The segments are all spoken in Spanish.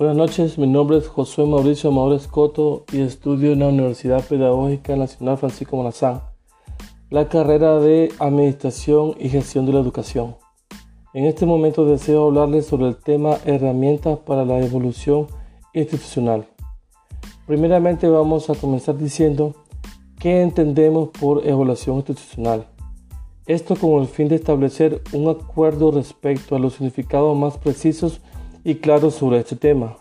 Buenas noches, mi nombre es Josué Mauricio Amador Coto y estudio en la Universidad Pedagógica Nacional Francisco Morazán, la carrera de Administración y Gestión de la Educación. En este momento deseo hablarles sobre el tema herramientas para la evolución institucional. Primeramente vamos a comenzar diciendo qué entendemos por evaluación institucional. Esto con el fin de establecer un acuerdo respecto a los significados más precisos y claro sobre este tema.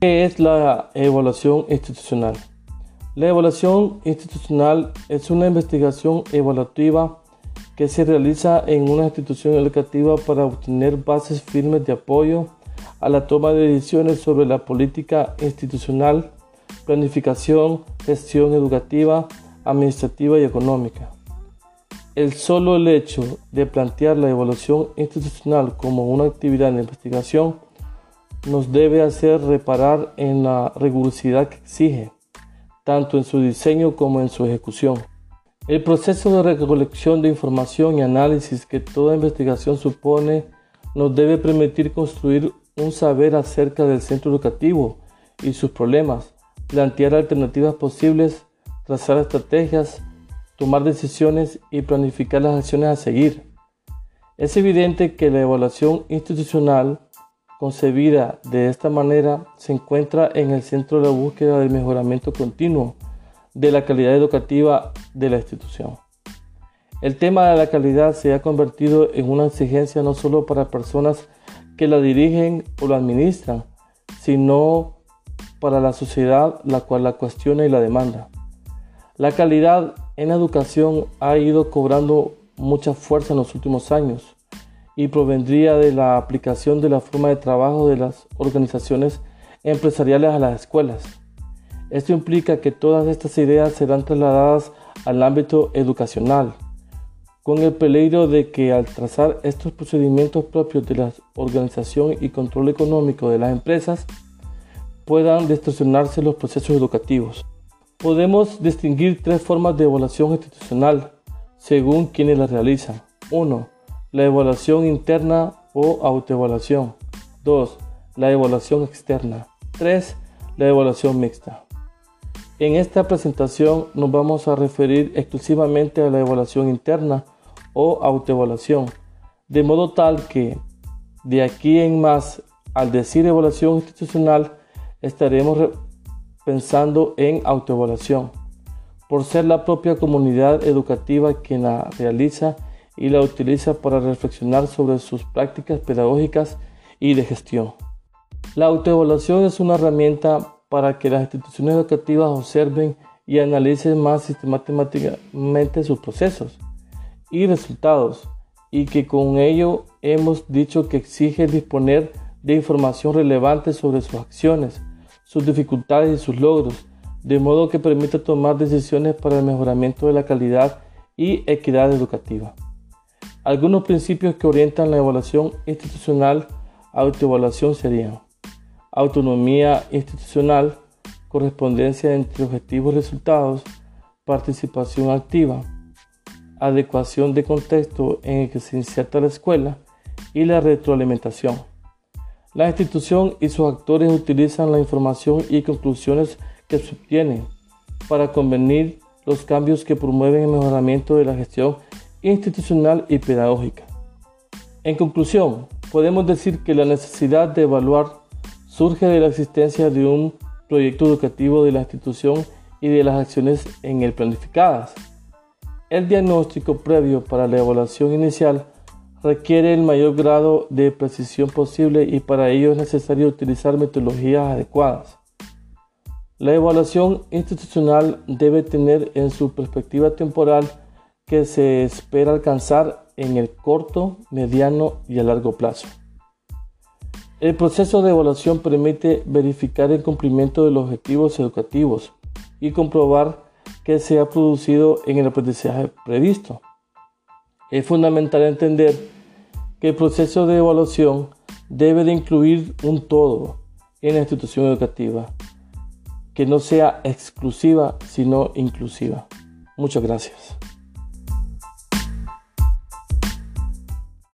¿Qué es la evaluación institucional? La evaluación institucional es una investigación evaluativa que se realiza en una institución educativa para obtener bases firmes de apoyo a la toma de decisiones sobre la política institucional, planificación, gestión educativa, administrativa y económica. El solo hecho de plantear la evaluación institucional como una actividad de investigación nos debe hacer reparar en la rigurosidad que exige, tanto en su diseño como en su ejecución. El proceso de recolección de información y análisis que toda investigación supone nos debe permitir construir un saber acerca del centro educativo y sus problemas, plantear alternativas posibles, trazar estrategias, tomar decisiones y planificar las acciones a seguir. Es evidente que la evaluación institucional concebida de esta manera, se encuentra en el centro de la búsqueda del mejoramiento continuo de la calidad educativa de la institución. El tema de la calidad se ha convertido en una exigencia no solo para personas que la dirigen o la administran, sino para la sociedad la cual la cuestiona y la demanda. La calidad en la educación ha ido cobrando mucha fuerza en los últimos años y provendría de la aplicación de la forma de trabajo de las organizaciones empresariales a las escuelas. Esto implica que todas estas ideas serán trasladadas al ámbito educacional, con el peligro de que al trazar estos procedimientos propios de la organización y control económico de las empresas, puedan distorsionarse los procesos educativos. Podemos distinguir tres formas de evaluación institucional según quienes la realizan. 1 la evaluación interna o autoevaluación. 2. La evaluación externa. 3. La evaluación mixta. En esta presentación nos vamos a referir exclusivamente a la evaluación interna o autoevaluación, de modo tal que de aquí en más, al decir evaluación institucional, estaremos pensando en autoevaluación, por ser la propia comunidad educativa quien la realiza y la utiliza para reflexionar sobre sus prácticas pedagógicas y de gestión. La autoevaluación es una herramienta para que las instituciones educativas observen y analicen más sistemáticamente sus procesos y resultados y que con ello hemos dicho que exige disponer de información relevante sobre sus acciones, sus dificultades y sus logros, de modo que permita tomar decisiones para el mejoramiento de la calidad y equidad educativa. Algunos principios que orientan la evaluación institucional, autoevaluación serían autonomía institucional, correspondencia entre objetivos y resultados, participación activa, adecuación de contexto en el que se inserta la escuela y la retroalimentación. La institución y sus actores utilizan la información y conclusiones que se obtienen para convenir los cambios que promueven el mejoramiento de la gestión institucional y pedagógica. En conclusión, podemos decir que la necesidad de evaluar surge de la existencia de un proyecto educativo de la institución y de las acciones en él planificadas. El diagnóstico previo para la evaluación inicial requiere el mayor grado de precisión posible y para ello es necesario utilizar metodologías adecuadas. La evaluación institucional debe tener en su perspectiva temporal que se espera alcanzar en el corto, mediano y a largo plazo. El proceso de evaluación permite verificar el cumplimiento de los objetivos educativos y comprobar que se ha producido en el aprendizaje previsto. Es fundamental entender que el proceso de evaluación debe de incluir un todo en la institución educativa, que no sea exclusiva, sino inclusiva. Muchas gracias.